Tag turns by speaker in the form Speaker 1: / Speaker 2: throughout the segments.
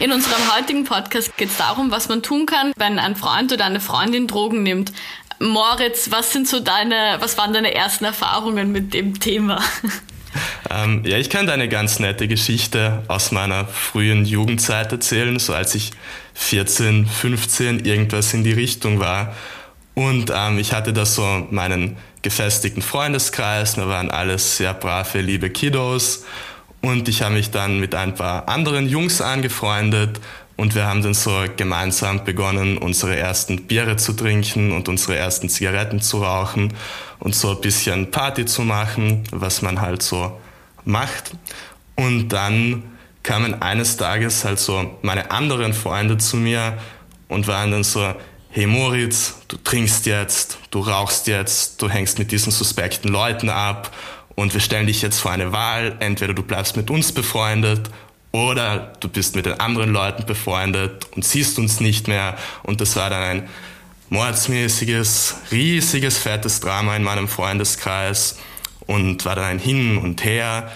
Speaker 1: In unserem heutigen Podcast geht es darum, was man tun kann, wenn ein Freund oder eine Freundin Drogen nimmt. Moritz, was sind so deine, was waren deine ersten Erfahrungen mit dem Thema?
Speaker 2: Ähm, ja, ich kann dir eine ganz nette Geschichte aus meiner frühen Jugendzeit erzählen, so als ich 14, 15 irgendwas in die Richtung war. Und ähm, ich hatte da so meinen gefestigten Freundeskreis, wir waren alles sehr brave, liebe Kiddos. Und ich habe mich dann mit ein paar anderen Jungs angefreundet und wir haben dann so gemeinsam begonnen, unsere ersten Biere zu trinken und unsere ersten Zigaretten zu rauchen und so ein bisschen Party zu machen, was man halt so macht. Und dann kamen eines Tages halt so meine anderen Freunde zu mir und waren dann so, hey Moritz, du trinkst jetzt, du rauchst jetzt, du hängst mit diesen suspekten Leuten ab und wir stellen dich jetzt vor eine Wahl. Entweder du bleibst mit uns befreundet oder du bist mit den anderen Leuten befreundet und siehst uns nicht mehr. Und das war dann ein mordsmäßiges, riesiges, fettes Drama in meinem Freundeskreis und war dann ein Hin und Her.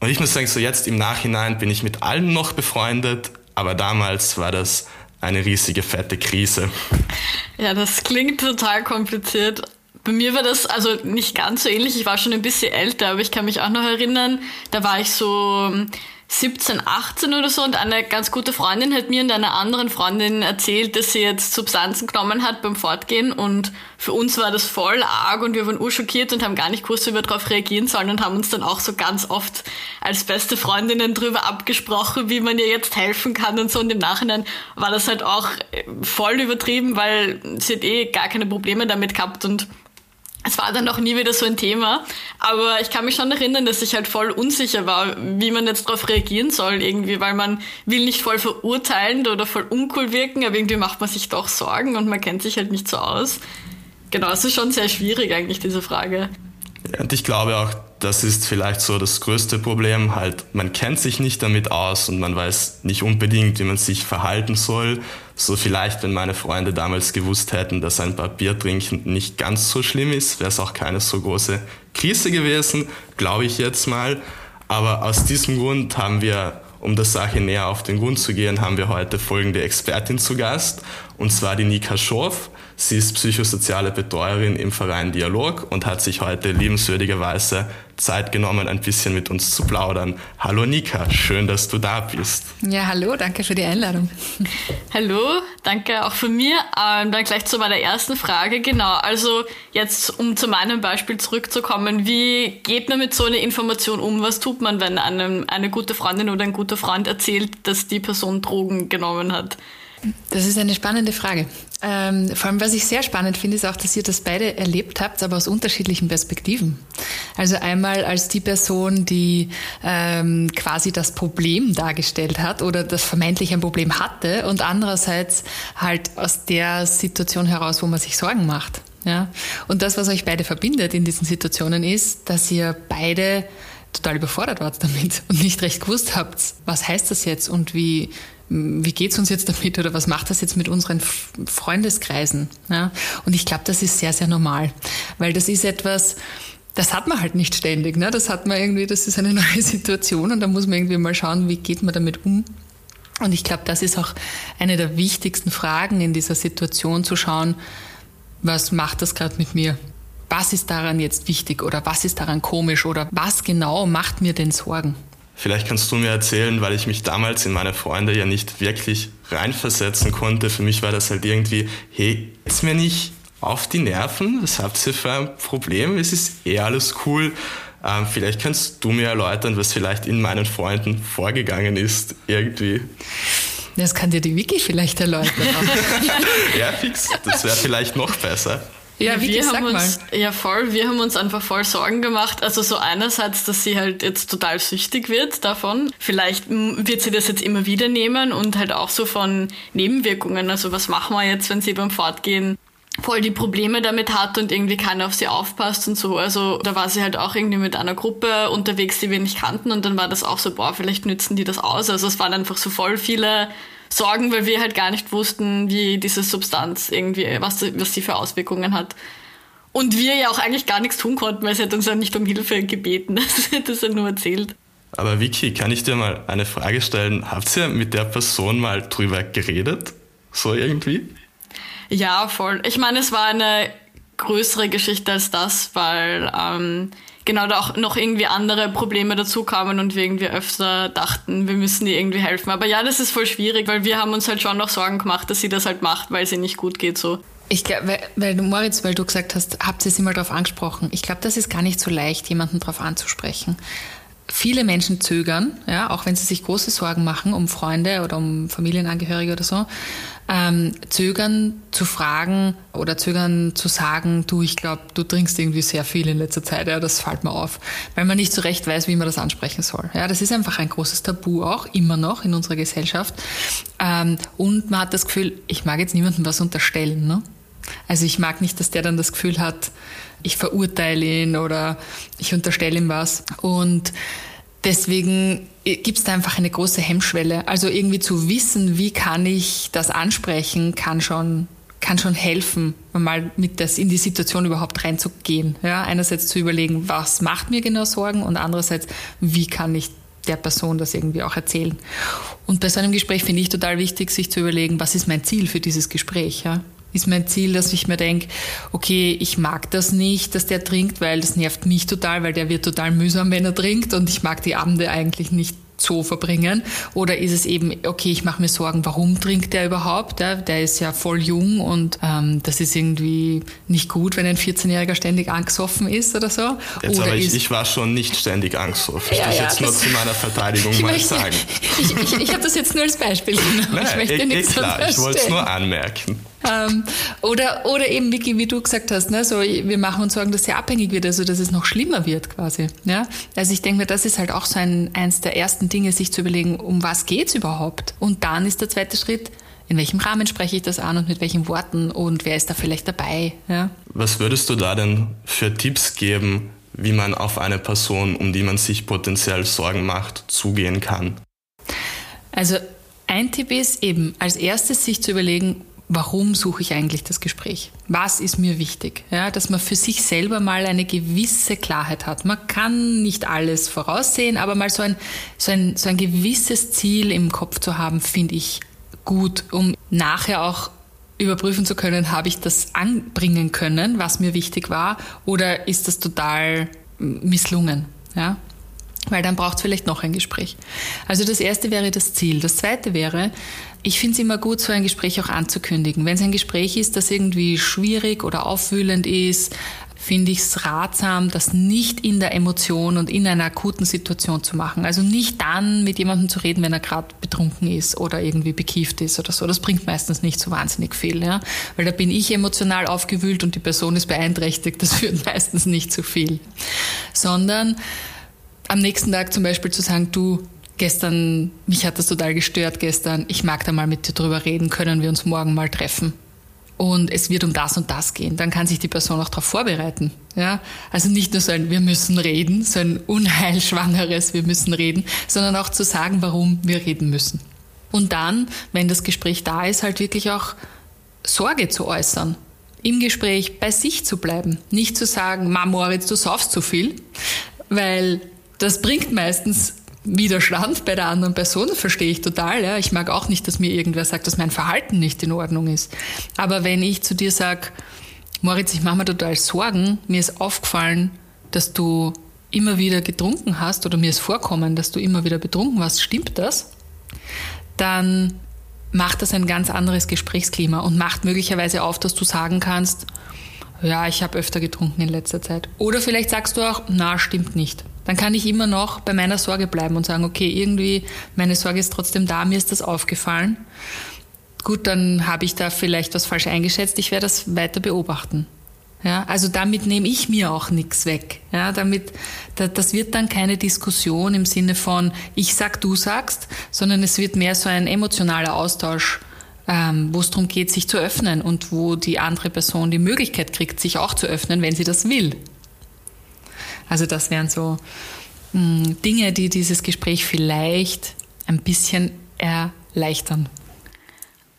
Speaker 2: Und ich muss sagen, so jetzt im Nachhinein bin ich mit allen noch befreundet, aber damals war das eine riesige, fette Krise.
Speaker 1: Ja, das klingt total kompliziert. Bei mir war das also nicht ganz so ähnlich. Ich war schon ein bisschen älter, aber ich kann mich auch noch erinnern, da war ich so 17, 18 oder so und eine ganz gute Freundin hat mir und einer anderen Freundin erzählt, dass sie jetzt Substanzen genommen hat beim Fortgehen und für uns war das voll arg und wir waren urschockiert und haben gar nicht gewusst, wie wir darauf reagieren sollen und haben uns dann auch so ganz oft als beste Freundinnen drüber abgesprochen, wie man ihr jetzt helfen kann und so und im Nachhinein war das halt auch voll übertrieben, weil sie hat eh gar keine Probleme damit gehabt und es war dann auch nie wieder so ein Thema. Aber ich kann mich schon erinnern, dass ich halt voll unsicher war, wie man jetzt darauf reagieren soll irgendwie, weil man will nicht voll verurteilend oder voll uncool wirken, aber irgendwie macht man sich doch Sorgen und man kennt sich halt nicht so aus. Genau, es ist schon sehr schwierig eigentlich, diese Frage.
Speaker 2: Und ich glaube auch, das ist vielleicht so das größte Problem. Halt, man kennt sich nicht damit aus und man weiß nicht unbedingt, wie man sich verhalten soll. So vielleicht, wenn meine Freunde damals gewusst hätten, dass ein paar Bier trinken nicht ganz so schlimm ist, wäre es auch keine so große Krise gewesen, glaube ich jetzt mal. Aber aus diesem Grund haben wir, um der Sache näher auf den Grund zu gehen, haben wir heute folgende Expertin zu Gast, und zwar die Nika Schorf. Sie ist psychosoziale Betreuerin im Verein Dialog und hat sich heute liebenswürdigerweise Zeit genommen, ein bisschen mit uns zu plaudern. Hallo Nika, schön, dass du da bist.
Speaker 3: Ja, hallo, danke für die Einladung.
Speaker 1: Hallo, danke auch von mir. Ähm, dann gleich zu meiner ersten Frage. Genau, also jetzt, um zu meinem Beispiel zurückzukommen, wie geht man mit so einer Information um? Was tut man, wenn einem eine gute Freundin oder ein guter Freund erzählt, dass die Person Drogen genommen hat?
Speaker 3: Das ist eine spannende Frage. Ähm, vor allem, was ich sehr spannend finde, ist auch, dass ihr das beide erlebt habt, aber aus unterschiedlichen Perspektiven. Also einmal als die Person, die ähm, quasi das Problem dargestellt hat oder das vermeintlich ein Problem hatte und andererseits halt aus der Situation heraus, wo man sich Sorgen macht. Ja? Und das, was euch beide verbindet in diesen Situationen ist, dass ihr beide total überfordert wart damit und nicht recht gewusst habt, was heißt das jetzt und wie wie geht's uns jetzt damit oder was macht das jetzt mit unseren Freundeskreisen? Ja? Und ich glaube, das ist sehr, sehr normal, weil das ist etwas, das hat man halt nicht ständig. Ne? Das hat man irgendwie, das ist eine neue Situation und da muss man irgendwie mal schauen, wie geht man damit um. Und ich glaube, das ist auch eine der wichtigsten Fragen in dieser Situation zu schauen, was macht das gerade mit mir? Was ist daran jetzt wichtig oder was ist daran komisch oder was genau macht mir denn Sorgen?
Speaker 2: Vielleicht kannst du mir erzählen, weil ich mich damals in meine Freunde ja nicht wirklich reinversetzen konnte. Für mich war das halt irgendwie, hey, jetzt mir nicht auf die Nerven, was habt ihr für ein Problem? Es ist eh alles cool. Ähm, vielleicht kannst du mir erläutern, was vielleicht in meinen Freunden vorgegangen ist, irgendwie.
Speaker 3: Das kann dir die Wiki vielleicht erläutern.
Speaker 2: ja, fix. Das wäre vielleicht noch besser.
Speaker 3: Ja, wie
Speaker 1: wir haben
Speaker 3: mal.
Speaker 1: uns, ja voll, wir haben uns einfach voll Sorgen gemacht. Also so einerseits, dass sie halt jetzt total süchtig wird davon. Vielleicht wird sie das jetzt immer wieder nehmen und halt auch so von Nebenwirkungen. Also was machen wir jetzt, wenn sie beim Fortgehen voll die Probleme damit hat und irgendwie keiner auf sie aufpasst und so. Also da war sie halt auch irgendwie mit einer Gruppe unterwegs, die wir nicht kannten und dann war das auch so, boah, vielleicht nützen die das aus. Also es waren einfach so voll viele Sorgen, weil wir halt gar nicht wussten, wie diese Substanz irgendwie, was, was sie für Auswirkungen hat. Und wir ja auch eigentlich gar nichts tun konnten, weil sie hat uns ja nicht um Hilfe gebeten. Sie hat das ja nur erzählt.
Speaker 2: Aber Vicky, kann ich dir mal eine Frage stellen? Habt ihr mit der Person mal drüber geredet? So irgendwie?
Speaker 1: Ja, voll. Ich meine, es war eine größere Geschichte als das, weil ähm, genau da auch noch irgendwie andere Probleme dazu kamen und wir irgendwie öfter dachten, wir müssen ihr irgendwie helfen. Aber ja, das ist voll schwierig, weil wir haben uns halt schon noch Sorgen gemacht, dass sie das halt macht, weil sie nicht gut geht so.
Speaker 3: Ich glaube, weil, weil du, Moritz, weil du gesagt hast, habt ihr sie mal darauf angesprochen. Ich glaube, das ist gar nicht so leicht, jemanden darauf anzusprechen. Viele Menschen zögern, ja, auch wenn sie sich große Sorgen machen um Freunde oder um Familienangehörige oder so, ähm, zögern zu fragen oder zögern zu sagen, du, ich glaube, du trinkst irgendwie sehr viel in letzter Zeit, ja, das fällt mir auf, weil man nicht so recht weiß, wie man das ansprechen soll. Ja, das ist einfach ein großes Tabu auch, immer noch in unserer Gesellschaft. Ähm, und man hat das Gefühl, ich mag jetzt niemandem was unterstellen, ne? Also ich mag nicht, dass der dann das Gefühl hat, ich verurteile ihn oder ich unterstelle ihm was. Und deswegen gibt es da einfach eine große Hemmschwelle. Also irgendwie zu wissen, wie kann ich das ansprechen, kann schon kann schon helfen, mal mit das in die Situation überhaupt reinzugehen. Ja, einerseits zu überlegen, was macht mir genau Sorgen und andererseits, wie kann ich der Person das irgendwie auch erzählen. Und bei so einem Gespräch finde ich total wichtig, sich zu überlegen, was ist mein Ziel für dieses Gespräch. Ja? Ist mein Ziel, dass ich mir denke, okay, ich mag das nicht, dass der trinkt, weil das nervt mich total, weil der wird total mühsam, wenn er trinkt und ich mag die Abende eigentlich nicht so verbringen? Oder ist es eben, okay, ich mache mir Sorgen, warum trinkt der überhaupt? Ja, der ist ja voll jung und ähm, das ist irgendwie nicht gut, wenn ein 14-Jähriger ständig angesoffen ist oder so.
Speaker 2: Jetzt
Speaker 3: oder
Speaker 2: aber ich, ich war schon nicht ständig angesoffen.
Speaker 3: Ja,
Speaker 2: das
Speaker 3: ja,
Speaker 2: jetzt nur
Speaker 3: das-
Speaker 2: zu meiner Verteidigung
Speaker 3: ich
Speaker 2: mal
Speaker 3: möchte,
Speaker 2: sagen.
Speaker 3: ich, ich, ich habe das jetzt nur als Beispiel genommen.
Speaker 2: Nein,
Speaker 3: ich möchte
Speaker 2: eh, eh
Speaker 3: nichts
Speaker 2: klar, ich wollte es nur anmerken.
Speaker 3: Ähm, oder, oder eben, Vicky, wie du gesagt hast, ne, so, wir machen uns Sorgen, dass sie abhängig wird, also dass es noch schlimmer wird quasi. Ja? Also ich denke mir, das ist halt auch so ein, eins der ersten Dinge, sich zu überlegen, um was geht's überhaupt? Und dann ist der zweite Schritt, in welchem Rahmen spreche ich das an und mit welchen Worten und wer ist da vielleicht dabei? Ja?
Speaker 2: Was würdest du da denn für Tipps geben, wie man auf eine Person, um die man sich potenziell Sorgen macht, zugehen kann?
Speaker 3: Also ein Tipp ist eben als erstes sich zu überlegen, warum suche ich eigentlich das Gespräch? Was ist mir wichtig? Ja, dass man für sich selber mal eine gewisse Klarheit hat. Man kann nicht alles voraussehen, aber mal so ein, so ein, so ein gewisses Ziel im Kopf zu haben, finde ich gut, um nachher auch überprüfen zu können, habe ich das anbringen können, was mir wichtig war, oder ist das total misslungen? Ja? weil dann braucht es vielleicht noch ein Gespräch. Also das erste wäre das Ziel. Das zweite wäre, ich finde es immer gut, so ein Gespräch auch anzukündigen. Wenn es ein Gespräch ist, das irgendwie schwierig oder aufwühlend ist, finde ich es ratsam, das nicht in der Emotion und in einer akuten Situation zu machen. Also nicht dann mit jemandem zu reden, wenn er gerade betrunken ist oder irgendwie bekieft ist oder so. Das bringt meistens nicht so wahnsinnig viel, ja. Weil da bin ich emotional aufgewühlt und die Person ist beeinträchtigt. Das führt meistens nicht zu viel. Sondern am nächsten Tag zum Beispiel zu sagen, du, gestern, mich hat das total gestört gestern, ich mag da mal mit dir drüber reden, können wir uns morgen mal treffen? Und es wird um das und das gehen. Dann kann sich die Person auch darauf vorbereiten. Ja? Also nicht nur so ein Wir müssen reden, so ein unheilschwangeres Wir müssen reden, sondern auch zu sagen, warum wir reden müssen. Und dann, wenn das Gespräch da ist, halt wirklich auch Sorge zu äußern. Im Gespräch bei sich zu bleiben. Nicht zu sagen, Ma Moritz, du saufst zu viel, weil das bringt meistens Widerstand bei der anderen Person, verstehe ich total. Ja. Ich mag auch nicht, dass mir irgendwer sagt, dass mein Verhalten nicht in Ordnung ist. Aber wenn ich zu dir sage, Moritz, ich mache mir total Sorgen, mir ist aufgefallen, dass du immer wieder getrunken hast oder mir ist vorkommen, dass du immer wieder betrunken warst, stimmt das? Dann macht das ein ganz anderes Gesprächsklima und macht möglicherweise auf, dass du sagen kannst, ja, ich habe öfter getrunken in letzter Zeit. Oder vielleicht sagst du auch, na, stimmt nicht. Dann kann ich immer noch bei meiner Sorge bleiben und sagen, okay, irgendwie, meine Sorge ist trotzdem da, mir ist das aufgefallen. Gut, dann habe ich da vielleicht was falsch eingeschätzt, ich werde das weiter beobachten. Ja, also damit nehme ich mir auch nichts weg. Ja, damit, das wird dann keine Diskussion im Sinne von ich sag, du sagst, sondern es wird mehr so ein emotionaler Austausch, ähm, wo es darum geht, sich zu öffnen und wo die andere Person die Möglichkeit kriegt, sich auch zu öffnen, wenn sie das will. Also das wären so mh, hm, Dinge, die dieses Gespräch vielleicht ein bisschen erleichtern.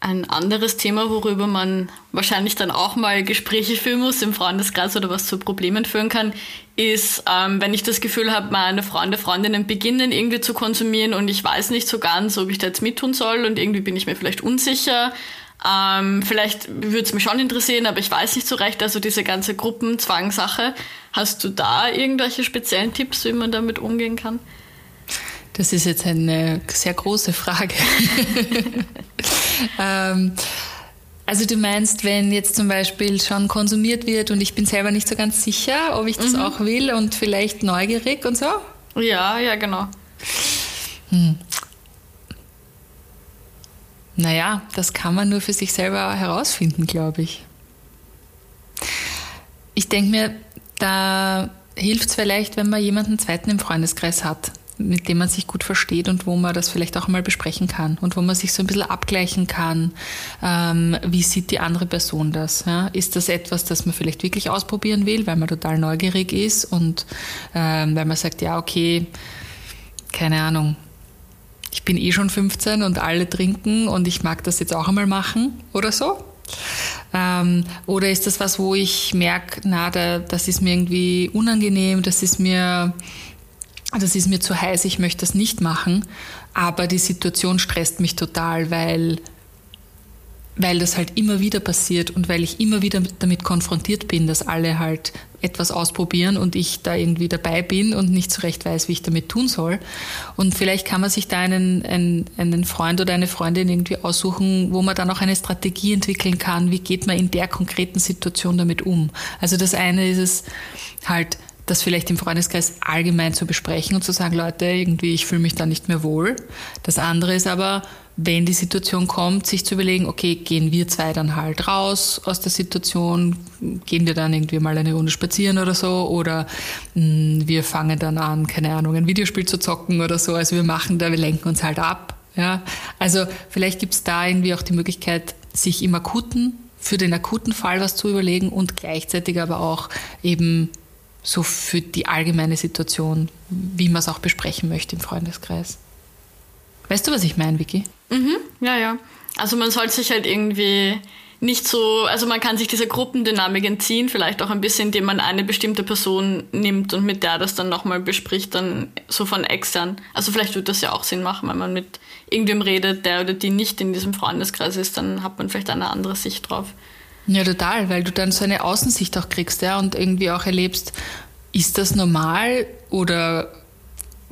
Speaker 1: Ein anderes Thema, worüber man wahrscheinlich dann auch mal Gespräche führen muss im Freundeskreis oder was zu Problemen führen kann, ist, ähm, wenn ich das Gefühl habe, meine Freunde, Freundinnen beginnen irgendwie zu konsumieren und ich weiß nicht so ganz, ob ich da jetzt mittun soll und irgendwie bin ich mir vielleicht unsicher. Ähm, vielleicht würde es mich schon interessieren, aber ich weiß nicht so recht. Also diese ganze Gruppenzwangsache. Hast du da irgendwelche speziellen Tipps, wie man damit umgehen kann?
Speaker 3: Das ist jetzt eine sehr große Frage. ähm, also du meinst, wenn jetzt zum Beispiel schon konsumiert wird und ich bin selber nicht so ganz sicher, ob ich das mhm. auch will und vielleicht neugierig und so?
Speaker 1: Ja, ja, genau.
Speaker 3: Hm. Naja, das kann man nur für sich selber herausfinden, glaube ich. Ich denke mir, da hilft es vielleicht, wenn man jemanden zweiten im Freundeskreis hat, mit dem man sich gut versteht und wo man das vielleicht auch mal besprechen kann und wo man sich so ein bisschen abgleichen kann, ähm, wie sieht die andere Person das? Ja? Ist das etwas, das man vielleicht wirklich ausprobieren will, weil man total neugierig ist und ähm, weil man sagt, ja, okay, keine Ahnung, ich bin eh schon 15 und alle trinken und ich mag das jetzt auch einmal machen oder so? Ähm, oder ist das was, wo ich merke, na, da, das ist mir irgendwie unangenehm, das ist mir das ist mir zu heiß, ich möchte das nicht machen, aber die Situation stresst mich total, weil, weil das halt immer wieder passiert und weil ich immer wieder damit konfrontiert bin, dass alle halt etwas ausprobieren und ich da irgendwie dabei bin und nicht so recht weiß, wie ich damit tun soll. Und vielleicht kann man sich da einen, einen, einen Freund oder eine Freundin irgendwie aussuchen, wo man dann auch eine Strategie entwickeln kann, wie geht man in der konkreten Situation damit um. Also das eine ist es halt, das vielleicht im Freundeskreis allgemein zu besprechen und zu sagen, Leute, irgendwie, ich fühle mich da nicht mehr wohl. Das andere ist aber, wenn die Situation kommt, sich zu überlegen, okay, gehen wir zwei dann halt raus aus der Situation, gehen wir dann irgendwie mal eine Runde spazieren oder so, oder mh, hm, wir fangen dann an, keine Ahnung, ein Videospiel zu zocken oder so. Also wir machen da, wir lenken uns halt ab. Ja? Also vielleicht gibt es da irgendwie auch die Möglichkeit, sich im akuten, für den akuten Fall was zu überlegen und gleichzeitig aber auch eben so für die allgemeine Situation, wie man es auch besprechen möchte im Freundeskreis. Weißt du, was ich meine, Vicky?
Speaker 1: Mhm, ja, ja. Also man sollte sich halt irgendwie nicht so, also man kann sich diese Gruppendynamik entziehen, vielleicht auch ein bisschen, indem man eine bestimmte Person nimmt und mit der das dann nochmal bespricht, dann so von extern. Also vielleicht wird das ja auch Sinn machen, wenn man mit irgendwem redet, der oder die nicht in diesem Freundeskreis ist, dann hat man vielleicht eine andere Sicht drauf.
Speaker 3: Ja, total, weil du dann so eine Außensicht auch kriegst, ja, und irgendwie auch erlebst, ist das normal oder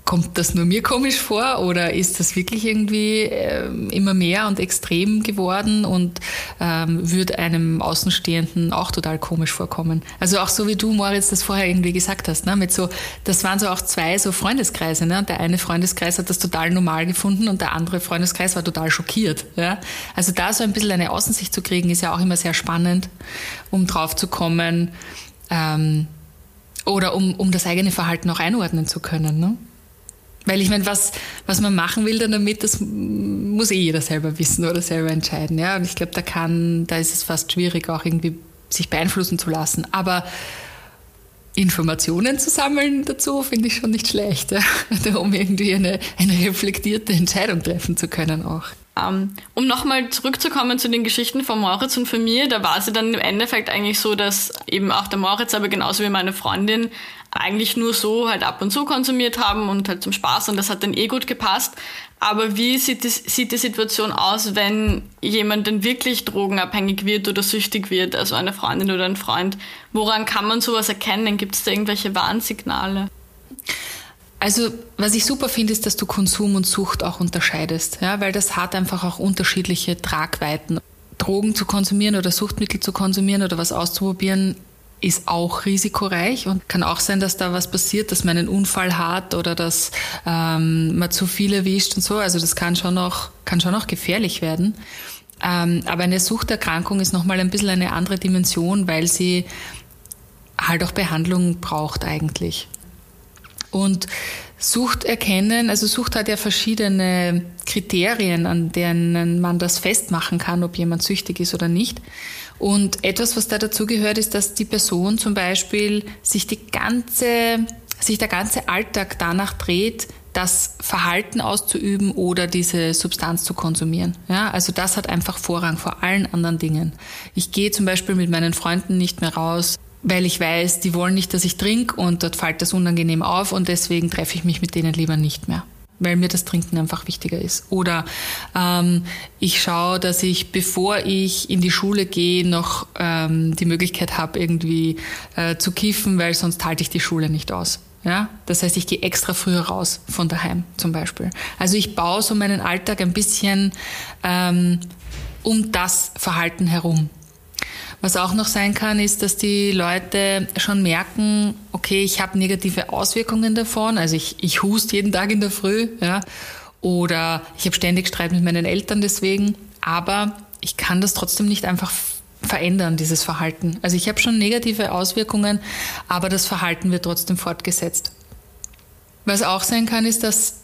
Speaker 3: kommt das nur mir komisch vor oder ist das wirklich irgendwie äh, immer mehr und extrem geworden und ähm, würde einem Außenstehenden auch total komisch vorkommen? Also auch so wie du, Moritz, das vorher irgendwie gesagt hast, ne? Mit so, das waren so auch zwei so Freundeskreise, ne? Der eine Freundeskreis hat das total normal gefunden und der andere Freundeskreis war total schockiert. Ja? Also da so ein bisschen eine Außensicht zu kriegen, ist ja auch immer sehr spannend, um drauf zu kommen. Ähm, oder um, um das eigene Verhalten auch einordnen zu können. Ne? Weil ich meine, was, was man machen will dann damit, das muss eh jeder selber wissen oder selber entscheiden. Ja? Und ich glaube, da kann, da ist es fast schwierig, auch irgendwie sich beeinflussen zu lassen. Aber Informationen zu sammeln dazu finde ich schon nicht schlecht, ja? um irgendwie eine, eine reflektierte Entscheidung treffen zu können auch.
Speaker 1: Ähm, um nochmal zurückzukommen zu den Geschichten von Moritz und von mir, da war es dann im Endeffekt eigentlich so, dass eben auch der Moritz, aber genauso wie meine Freundin, eigentlich nur so halt ab und zu konsumiert haben und halt zum Spaß und das hat dann eh gut gepasst. Aber wie sieht die, sieht die Situation aus, wenn jemand dann wirklich drogenabhängig wird oder süchtig wird, also eine Freundin oder ein Freund? Woran kann man sowas erkennen? Gibt es da irgendwelche Warnsignale?
Speaker 3: Also, was ich super finde, ist, dass du Konsum und Sucht auch unterscheidest, ja, weil das hat einfach auch unterschiedliche Tragweiten. Drogen zu konsumieren oder Suchtmittel zu konsumieren oder was auszuprobieren, ist auch risikoreich und kann auch sein, dass da was passiert, dass man einen Unfall hat oder dass ähm, man zu viel erwischt und so. Also das kann schon noch, kann schon noch gefährlich werden. Ähm, aber eine Suchterkrankung ist nochmal ein bisschen eine andere Dimension, weil sie halt auch Behandlung braucht eigentlich. Und Sucht erkennen, also Sucht hat ja verschiedene Kriterien, an denen man das festmachen kann, ob jemand süchtig ist oder nicht. Und etwas, was da dazu gehört, ist, dass die Person zum Beispiel sich die ganze, sich der ganze Alltag danach dreht, das Verhalten auszuüben oder diese Substanz zu konsumieren. Ja, also das hat einfach Vorrang vor allen anderen Dingen. Ich gehe zum Beispiel mit meinen Freunden nicht mehr raus, weil ich weiß, die wollen nicht, dass ich trinke und dort fällt das unangenehm auf und deswegen treffe ich mich mit denen lieber nicht mehr weil mir das Trinken einfach wichtiger ist. Oder ähm, ich schaue, dass ich, bevor ich in die Schule gehe, noch ähm, die Möglichkeit habe, irgendwie äh, zu kiffen, weil sonst halte ich die Schule nicht aus. Ja? Das heißt, ich gehe extra früher raus von daheim zum Beispiel. Also ich baue so meinen Alltag ein bisschen ähm, um das Verhalten herum. Was auch noch sein kann, ist, dass die Leute schon merken, okay, ich habe negative Auswirkungen davon. Also ich, ich hust jeden Tag in der Früh, ja, oder ich habe ständig Streit mit meinen Eltern deswegen. Aber ich kann das trotzdem nicht einfach verändern, dieses Verhalten. Also ich habe schon negative Auswirkungen, aber das Verhalten wird trotzdem fortgesetzt. Was auch sein kann, ist, dass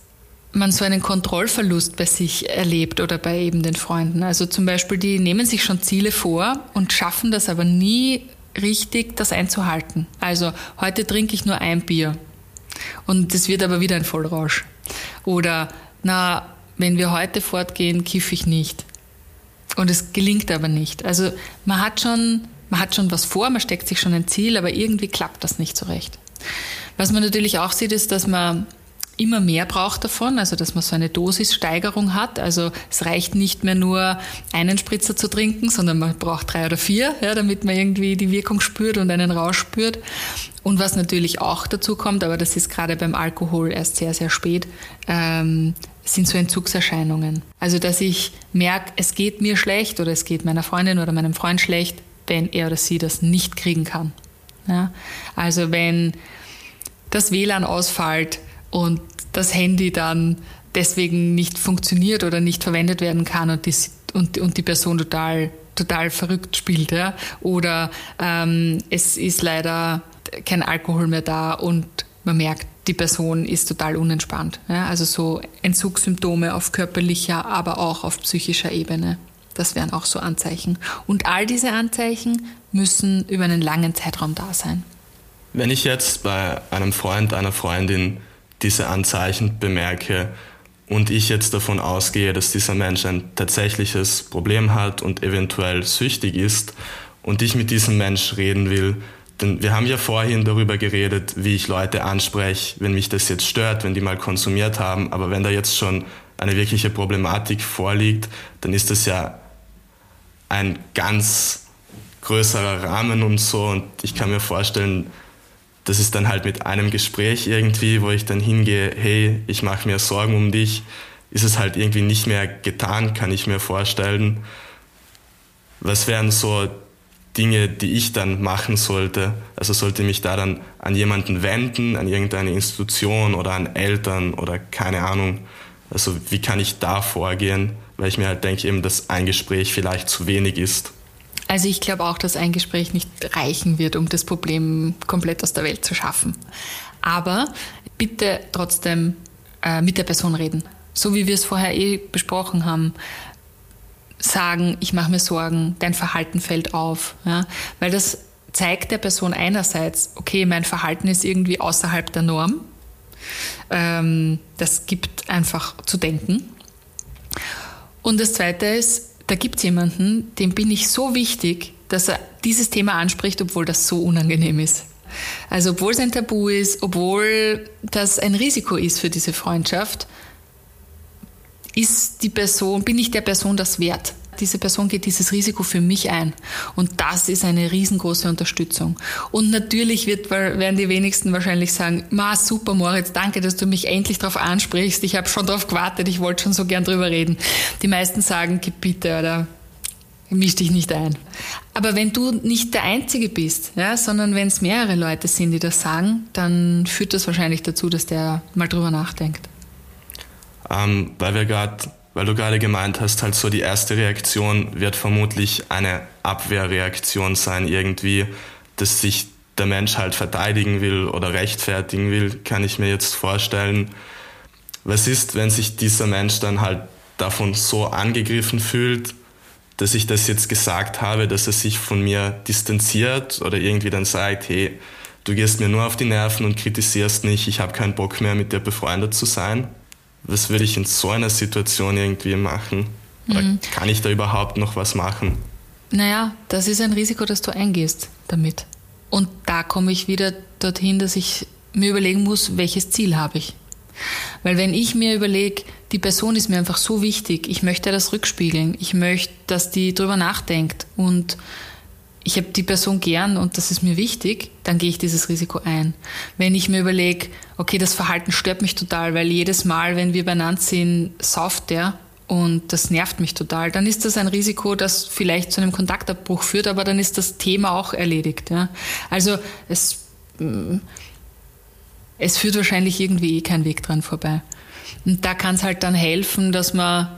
Speaker 3: man so einen Kontrollverlust bei sich erlebt oder bei eben den Freunden. Also zum Beispiel, die nehmen sich schon Ziele vor und schaffen das aber nie richtig, das einzuhalten. Also heute trinke ich nur ein Bier und es wird aber wieder ein Vollrausch. Oder na, wenn wir heute fortgehen, kiffe ich nicht. Und es gelingt aber nicht. Also man hat schon, man hat schon was vor, man steckt sich schon ein Ziel, aber irgendwie klappt das nicht so recht. Was man natürlich auch sieht, ist, dass man immer mehr braucht davon, also dass man so eine Dosissteigerung hat. Also es reicht nicht mehr nur einen Spritzer zu trinken, sondern man braucht drei oder vier, ja, damit man irgendwie die Wirkung spürt und einen Rausch spürt. Und was natürlich auch dazu kommt, aber das ist gerade beim Alkohol erst sehr, sehr spät, ähm, sind so Entzugserscheinungen. Also dass ich merke, es geht mir schlecht oder es geht meiner Freundin oder meinem Freund schlecht, wenn er oder sie das nicht kriegen kann. Ja? Also wenn das WLAN ausfällt, und das Handy dann deswegen nicht funktioniert oder nicht verwendet werden kann und die, und, und die Person total, total verrückt spielt. Ja? Oder ähm, es ist leider kein Alkohol mehr da und man merkt, die Person ist total unentspannt. Ja? Also so Entzugssymptome auf körperlicher, aber auch auf psychischer Ebene. Das wären auch so Anzeichen. Und all diese Anzeichen müssen über einen langen Zeitraum da sein.
Speaker 2: Wenn ich jetzt bei einem Freund, einer Freundin diese Anzeichen bemerke und ich jetzt davon ausgehe, dass dieser Mensch ein tatsächliches Problem hat und eventuell süchtig ist und ich mit diesem Mensch reden will, denn wir haben ja vorhin darüber geredet, wie ich Leute anspreche, wenn mich das jetzt stört, wenn die mal konsumiert haben, aber wenn da jetzt schon eine wirkliche Problematik vorliegt, dann ist das ja ein ganz größerer Rahmen und so. Und ich kann mir vorstellen, das ist dann halt mit einem Gespräch irgendwie, wo ich dann hingehe, hey, ich mache mir Sorgen um dich, ist es halt irgendwie nicht mehr getan, kann ich mir vorstellen. Was wären so Dinge, die ich dann machen sollte? Also sollte mich da dann an jemanden wenden, an irgendeine Institution oder an Eltern oder keine Ahnung. Also wie kann ich da vorgehen? Weil ich mir halt denke eben, dass ein Gespräch vielleicht zu wenig ist.
Speaker 3: Also ich glaube auch, dass ein Gespräch nicht reichen wird, um das Problem komplett aus der Welt zu schaffen. Aber bitte trotzdem äh, mit der Person reden. So wie wir es vorher eh besprochen haben. Sagen, ich mache mir Sorgen, dein Verhalten fällt auf. Ja? Weil das zeigt der Person einerseits, okay, mein Verhalten ist irgendwie außerhalb der Norm. Ähm, das gibt einfach zu denken. Und das Zweite ist, da gibt es jemanden, dem bin ich so wichtig, dass er dieses Thema anspricht, obwohl das so unangenehm ist. Also obwohl es ein Tabu ist, obwohl das ein Risiko ist für diese Freundschaft, ist die Person, bin ich der Person das wert? Diese Person geht dieses Risiko für mich ein. Und das ist eine riesengroße Unterstützung. Und natürlich wird, werden die wenigsten wahrscheinlich sagen, ma super Moritz, danke, dass du mich endlich darauf ansprichst. Ich habe schon darauf gewartet, ich wollte schon so gern drüber reden. Die meisten sagen, bitte oder misch dich nicht ein. Aber wenn du nicht der Einzige bist, ja, sondern wenn es mehrere Leute sind, die das sagen, dann führt das wahrscheinlich dazu, dass der mal drüber nachdenkt.
Speaker 2: Ähm, weil wir gerade weil du gerade gemeint hast, halt so die erste Reaktion wird vermutlich eine Abwehrreaktion sein irgendwie, dass sich der Mensch halt verteidigen will oder rechtfertigen will, kann ich mir jetzt vorstellen. Was ist, wenn sich dieser Mensch dann halt davon so angegriffen fühlt, dass ich das jetzt gesagt habe, dass er sich von mir distanziert oder irgendwie dann sagt, hey, du gehst mir nur auf die Nerven und kritisierst nicht, ich habe keinen Bock mehr mit dir befreundet zu sein. Was würde ich in so einer Situation irgendwie machen? Oder mhm. kann ich da überhaupt noch was machen?
Speaker 3: Naja, das ist ein Risiko, das du eingehst damit. Und da komme ich wieder dorthin, dass ich mir überlegen muss, welches Ziel habe ich. Weil wenn ich mir überlege, die Person ist mir einfach so wichtig, ich möchte das rückspiegeln, ich möchte, dass die drüber nachdenkt und ich habe die Person gern und das ist mir wichtig, dann gehe ich dieses Risiko ein. Wenn ich mir überlege, okay, das Verhalten stört mich total, weil jedes Mal, wenn wir beieinander sind, sauft der und das nervt mich total, dann ist das ein Risiko, das vielleicht zu einem Kontaktabbruch führt, aber dann ist das Thema auch erledigt. Ja? Also es, mm, es führt wahrscheinlich irgendwie eh kein Weg dran vorbei. Und da kann es halt dann helfen, dass man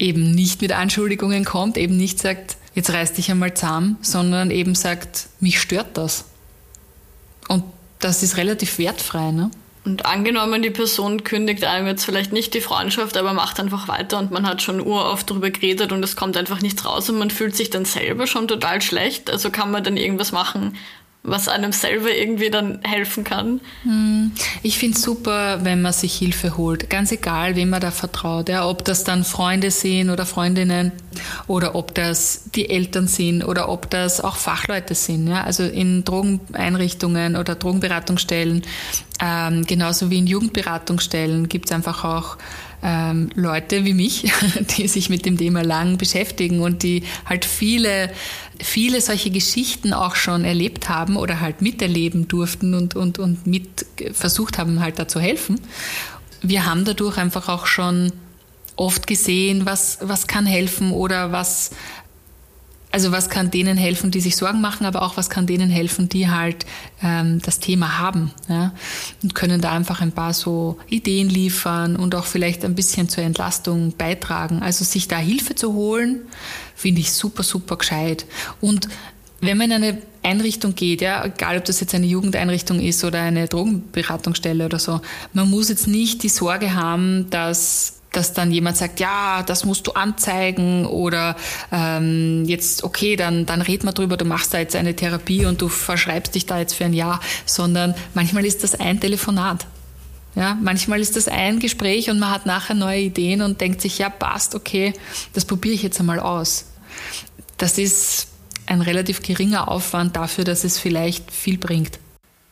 Speaker 3: eben nicht mit Anschuldigungen kommt, eben nicht sagt, jetzt reiß dich einmal zusammen, sondern eben sagt, mich stört das. Und das ist relativ wertfrei. Ne?
Speaker 1: Und angenommen, die Person kündigt einem jetzt vielleicht nicht die Freundschaft, aber macht einfach weiter und man hat schon uroft darüber geredet und es kommt einfach nichts raus und man fühlt sich dann selber schon total schlecht. Also kann man dann irgendwas machen, was einem selber irgendwie dann helfen kann.
Speaker 3: Hm. Ich finde es super, wenn man sich Hilfe holt. Ganz egal, wem man da vertraut. Ja, ob das dann Freunde sind oder Freundinnen oder ob das die Eltern sind oder ob das auch Fachleute sind. Ja, also in Drogeneinrichtungen oder Drogenberatungsstellen, ähm, genauso wie in Jugendberatungsstellen gibt es einfach auch ähm, Leute wie mich, die sich mit dem Thema lang beschäftigen und die halt viele, viele solche Geschichten auch schon erlebt haben oder halt miterleben durften und, und, und mit versucht haben, halt da zu helfen. Wir haben dadurch einfach auch schon oft gesehen, was, was kann helfen oder was, also was kann denen helfen, die sich Sorgen machen, aber auch was kann denen helfen, die halt ähm, das Thema haben ja? und können da einfach ein paar so Ideen liefern und auch vielleicht ein bisschen zur Entlastung beitragen. Also sich da Hilfe zu holen, finde ich super, super gescheit. Und wenn man in eine Einrichtung geht, ja, egal ob das jetzt eine Jugendeinrichtung ist oder eine Drogenberatungsstelle oder so, man muss jetzt nicht die Sorge haben, dass dass dann jemand sagt, ja, das musst du anzeigen oder ähm, jetzt, okay, dann, dann red mal drüber, du machst da jetzt eine Therapie und du verschreibst dich da jetzt für ein Jahr, sondern manchmal ist das ein Telefonat. Ja, manchmal ist das ein Gespräch und man hat nachher neue Ideen und denkt sich, ja, passt, okay, das probiere ich jetzt einmal aus. Das ist ein relativ geringer Aufwand dafür, dass es vielleicht viel bringt.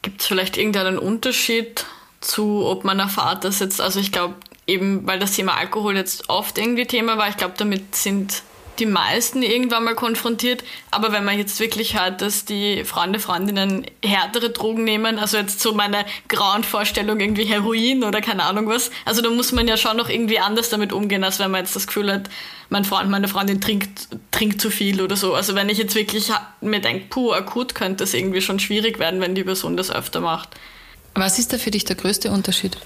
Speaker 1: Gibt es vielleicht irgendeinen Unterschied zu, ob man erfahrt, dass jetzt, also ich glaube, eben weil das Thema Alkohol jetzt oft irgendwie Thema war. Ich glaube, damit sind die meisten irgendwann mal konfrontiert. Aber wenn man jetzt wirklich hört, dass die Freunde, Freundinnen härtere Drogen nehmen, also jetzt so meine grauen Vorstellung irgendwie Heroin oder keine Ahnung was, also da muss man ja schon noch irgendwie anders damit umgehen, als wenn man jetzt das Gefühl hat, mein Freund, meine Freundin trinkt, trinkt zu viel oder so. Also wenn ich jetzt wirklich mir denke, puh, akut könnte das irgendwie schon schwierig werden, wenn die Person das öfter macht.
Speaker 3: Was ist da für dich der größte Unterschied?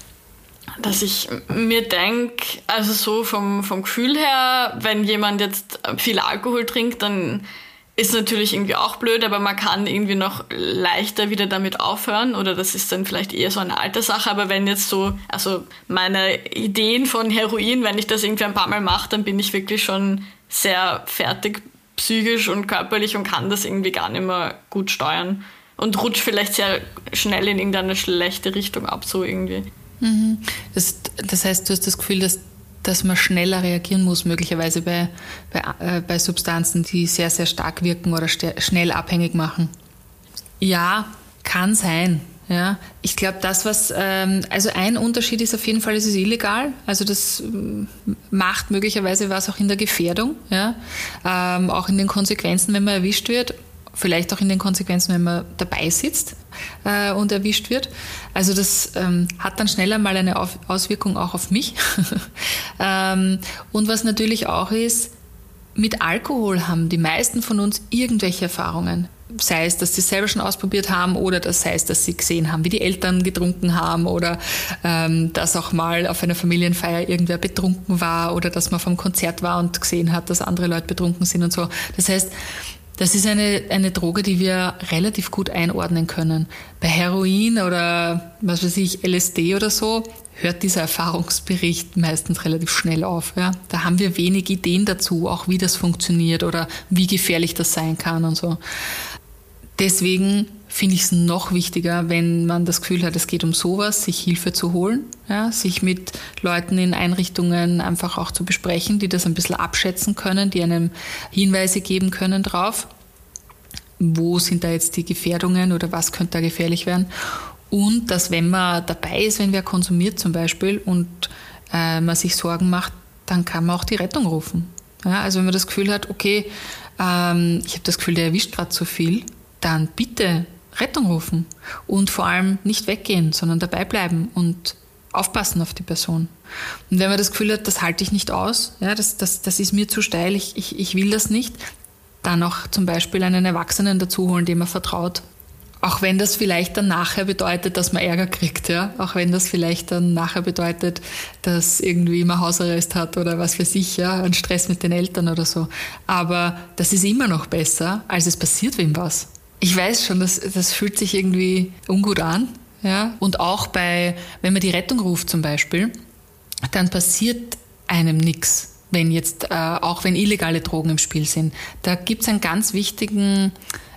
Speaker 1: Dass ich mir denke, also so vom, vom Gefühl her, wenn jemand jetzt viel Alkohol trinkt, dann ist natürlich irgendwie auch blöd, aber man kann irgendwie noch leichter wieder damit aufhören oder das ist dann vielleicht eher so eine Alterssache, aber wenn jetzt so, also meine Ideen von Heroin, wenn ich das irgendwie ein paar Mal mache, dann bin ich wirklich schon sehr fertig psychisch und körperlich und kann das irgendwie gar nicht mehr gut steuern und rutscht vielleicht sehr schnell in irgendeine schlechte Richtung ab, so irgendwie.
Speaker 3: Mhm. Das, das heißt, du hast das Gefühl, dass, dass man schneller reagieren muss, möglicherweise bei, bei, äh, bei Substanzen, die sehr, sehr stark wirken oder schnell abhängig machen. Ja, kann sein. Ja, ich glaube, das, was, ähm, also ein Unterschied ist auf jeden Fall, es ist illegal. Also das ähm, macht möglicherweise was auch in der Gefährdung, ja, ähm, auch in den Konsequenzen, wenn man erwischt wird vielleicht auch in den Konsequenzen, wenn man dabei sitzt äh, und erwischt wird. Also das ähm, hat dann schneller mal eine auf Auswirkung auch auf mich. ähm, und was natürlich auch ist, mit Alkohol haben die meisten von uns irgendwelche Erfahrungen. Sei es, dass sie selber schon ausprobiert haben oder das heißt, dass sie gesehen haben, wie die Eltern getrunken haben oder ähm, dass auch mal auf einer Familienfeier irgendwer betrunken war oder dass man vom Konzert war und gesehen hat, dass andere Leute betrunken sind und so. Das heißt, Das ist eine, eine Droge, die wir relativ gut einordnen können. Bei Heroin oder was weiß ich, LSD oder so hört dieser Erfahrungsbericht meistens relativ schnell auf. Ja? Da haben wir wenig Ideen dazu, auch wie das funktioniert oder wie gefährlich das sein kann und so. Deswegen finde ich es noch wichtiger, wenn man das Gefühl hat, es geht um sowas, sich Hilfe zu holen, ja, sich mit Leuten in Einrichtungen einfach auch zu besprechen, die das ein bisschen abschätzen können, die einem Hinweise geben können drauf, wo sind da jetzt die Gefährdungen oder was könnte da gefährlich werden. Und dass wenn man dabei ist, wenn wer konsumiert zum Beispiel und äh, man sich Sorgen macht, dann kann man auch die Rettung rufen. Ja, also wenn man das Gefühl hat, okay, ähm, ich habe das Gefühl, der erwischt gerade zu viel, dann bitte Rettung rufen und vor allem nicht weggehen, sondern dabei bleiben und aufpassen auf die Person. Und wenn man das Gefühl hat, das halte ich nicht aus, ja, das, das, das ist mir zu steil, ich, ich, ich will das nicht, dann auch zum Beispiel einen Erwachsenen dazu holen, dem man vertraut. Auch wenn das vielleicht dann nachher bedeutet, dass man Ärger kriegt, ja. Auch wenn das vielleicht dann nachher bedeutet, dass irgendwie man Hausarrest hat oder was für sich, ja, einen Stress mit den Eltern oder so. Aber das ist immer noch besser, als es passiert wem was. Ich weiß schon, das, das fühlt sich irgendwie ungut an. Ja? Und auch bei, wenn man die Rettung ruft zum Beispiel, dann passiert einem nichts wenn jetzt, äh, auch wenn illegale Drogen im Spiel sind. Da gibt es einen ganz wichtigen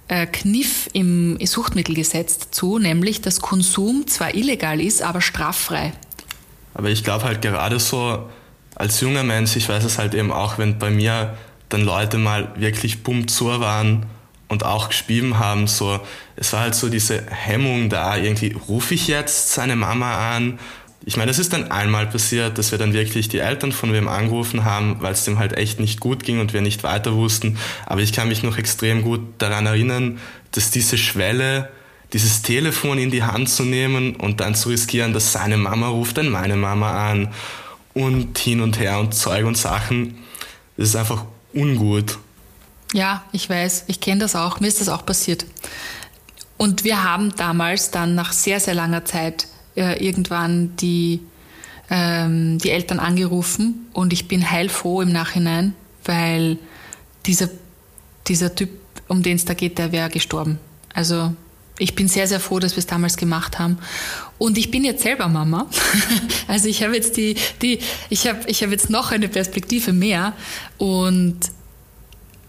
Speaker 3: äh, Kniff im Suchtmittelgesetz dazu, nämlich dass Konsum zwar illegal ist, aber straffrei.
Speaker 2: Aber ich glaube halt gerade so als junger Mensch, ich weiß es halt eben auch, wenn bei mir dann Leute mal wirklich bumm zur waren und auch gespielt haben, so, es war halt so diese Hemmung da, irgendwie rufe ich jetzt seine Mama an. Ich meine, es ist dann einmal passiert, dass wir dann wirklich die Eltern von wem angerufen haben, weil es dem halt echt nicht gut ging und wir nicht weiter wussten. Aber ich kann mich noch extrem gut daran erinnern, dass diese Schwelle, dieses Telefon in die Hand zu nehmen und dann zu riskieren, dass seine Mama ruft dann meine Mama an und hin und her und Zeug und Sachen, das ist einfach ungut.
Speaker 3: Ja, ich weiß, ich kenne das auch, mir ist das auch passiert. Und wir haben damals dann nach sehr, sehr langer Zeit äh, irgendwann die, ähm, die Eltern angerufen und ich bin heilfroh im Nachhinein, weil dieser, dieser Typ, um den es da geht, der wäre gestorben. Also ich bin sehr, sehr froh, dass wir es damals gemacht haben. Und ich bin jetzt selber Mama. Also ich habe jetzt die, die, ich habe, ich habe jetzt noch eine Perspektive mehr. Und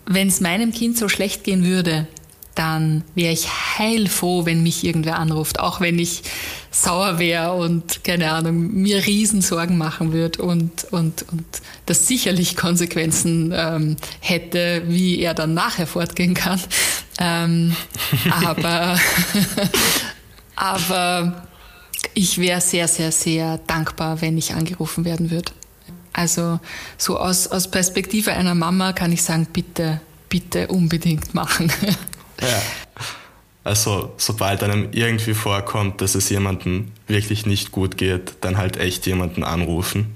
Speaker 3: wenn es meinem Kind so schlecht gehen würde, dann wäre ich heilfroh, wenn mich irgendwer anruft, auch wenn ich sauer wäre und keine Ahnung, mir Riesensorgen machen würde und, und, und das sicherlich Konsequenzen ähm, hätte, wie er dann nachher fortgehen kann. Ähm, aber, aber ich wäre sehr, sehr, sehr dankbar, wenn ich angerufen werden würde. Also so aus, aus Perspektive einer Mama kann ich sagen, bitte, bitte unbedingt machen.
Speaker 2: Ja. Also sobald einem irgendwie vorkommt, dass es jemandem wirklich nicht gut geht, dann halt echt jemanden anrufen.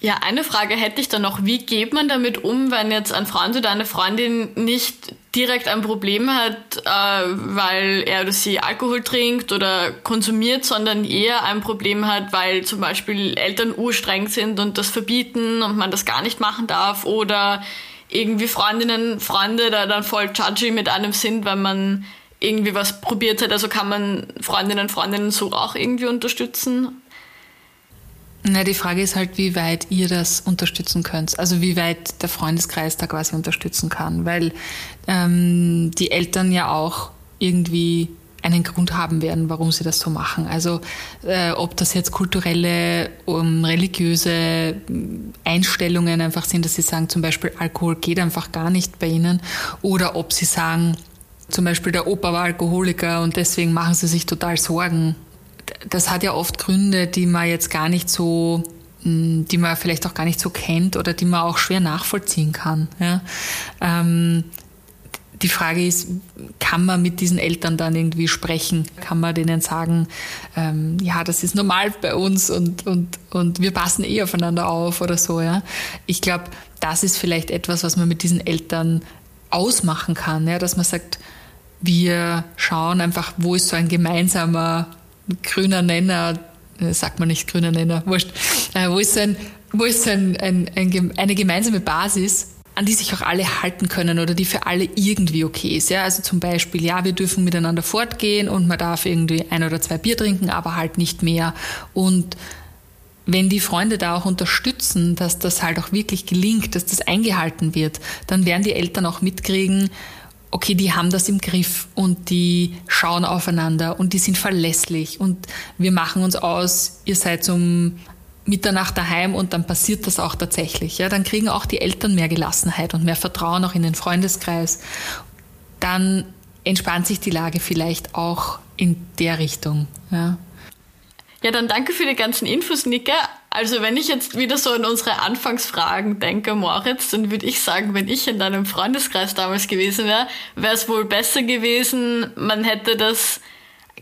Speaker 1: Ja, eine Frage hätte ich dann noch. Wie geht man damit um, wenn jetzt ein Freund oder eine Freundin nicht direkt ein Problem hat, äh, weil er oder sie Alkohol trinkt oder konsumiert, sondern eher ein Problem hat, weil zum Beispiel Eltern urstreng sind und das verbieten und man das gar nicht machen darf oder irgendwie Freundinnen, Freunde da dann voll judgy mit einem sind, wenn man irgendwie was probiert hat. Also kann man Freundinnen, Freundinnen so auch irgendwie unterstützen?
Speaker 3: Na, die Frage ist halt, wie weit ihr das unterstützen könnt. Also wie weit der Freundeskreis da quasi unterstützen kann. Weil ähm, die Eltern ja auch irgendwie einen Grund haben werden, warum sie das so machen. Also äh, ob das jetzt kulturelle, um, religiöse Einstellungen einfach sind, dass sie sagen, zum Beispiel Alkohol geht einfach gar nicht bei ihnen, oder ob sie sagen, zum Beispiel der Opa war Alkoholiker und deswegen machen sie sich total Sorgen das hat ja oft Gründe, die man jetzt gar nicht so hm, die man vielleicht auch gar nicht so kennt oder die man auch schwer nachvollziehen kann. Ja. Ähm, die Frage ist, kann man mit diesen Eltern dann irgendwie sprechen? Kann man denen sagen, ähm, ja, das ist normal bei uns und, und, und wir passen eh aufeinander auf oder so. Ja? Ich glaube, das ist vielleicht etwas, was man mit diesen Eltern ausmachen kann, ja? dass man sagt, wir schauen einfach, wo ist so ein gemeinsamer grüner Nenner, äh, sagt man nicht grüner Nenner, wurscht, äh, wo ist, ein, wo ist ein, ein, ein, eine gemeinsame Basis, an die sich auch alle halten können oder die für alle irgendwie okay ist. Ja, also zum Beispiel, ja, wir dürfen miteinander fortgehen und man darf irgendwie ein oder zwei Bier trinken, aber halt nicht mehr. Und wenn die Freunde da auch unterstützen, dass das halt auch wirklich gelingt, dass das eingehalten wird, dann werden die Eltern auch mitkriegen, okay, die haben das im Griff und die schauen aufeinander und die sind verlässlich und wir machen uns aus, ihr seid um Mitternacht daheim und dann passiert das auch tatsächlich. Ja, dann kriegen auch die Eltern mehr Gelassenheit und mehr Vertrauen auch in den Freundeskreis. Dann entspannt sich die Lage vielleicht auch in der Richtung. Ja.
Speaker 1: Ja, dann danke für die ganzen Infos, Nika. Also wenn ich jetzt wieder so an unsere Anfangsfragen denke, Moritz, dann würde ich sagen, wenn ich in deinem Freundeskreis damals gewesen wäre, wäre es wohl besser gewesen, man hätte das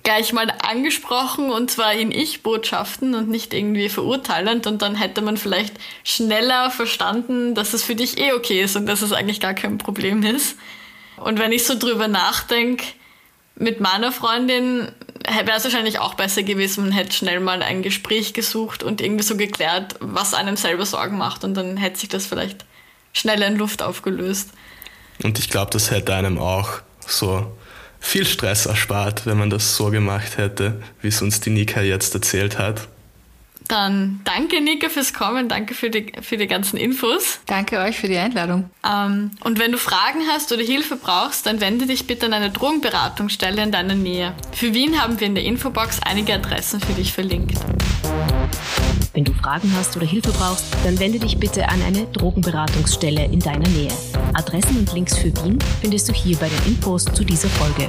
Speaker 1: gleich mal angesprochen und zwar in Ich-Botschaften und nicht irgendwie verurteilend und dann hätte man vielleicht schneller verstanden, dass es für dich eh okay ist und dass es eigentlich gar kein Problem ist. Und wenn ich so drüber nachdenke, mit meiner Freundin wäre es wahrscheinlich auch besser gewesen, man hätte schnell mal ein Gespräch gesucht und irgendwie so geklärt, was einem selber Sorgen macht und dann hätte sich das vielleicht schneller in Luft aufgelöst.
Speaker 2: Und ich glaube, das hätte einem auch so viel Stress erspart, wenn man das so gemacht hätte, wie es uns die Nika jetzt erzählt hat.
Speaker 1: Dann danke, Nika, fürs Kommen. Danke für die, für die ganzen Infos.
Speaker 3: Danke euch für die Einladung.
Speaker 1: Ähm, und wenn du Fragen hast oder Hilfe brauchst, dann wende dich bitte an eine Drogenberatungsstelle in deiner Nähe. Für Wien haben wir in der Infobox einige Adressen für dich verlinkt.
Speaker 4: Wenn du Fragen hast oder Hilfe brauchst, dann wende dich bitte an eine Drogenberatungsstelle in deiner Nähe. Adressen und Links für Wien findest du hier bei den Infos zu dieser Folge.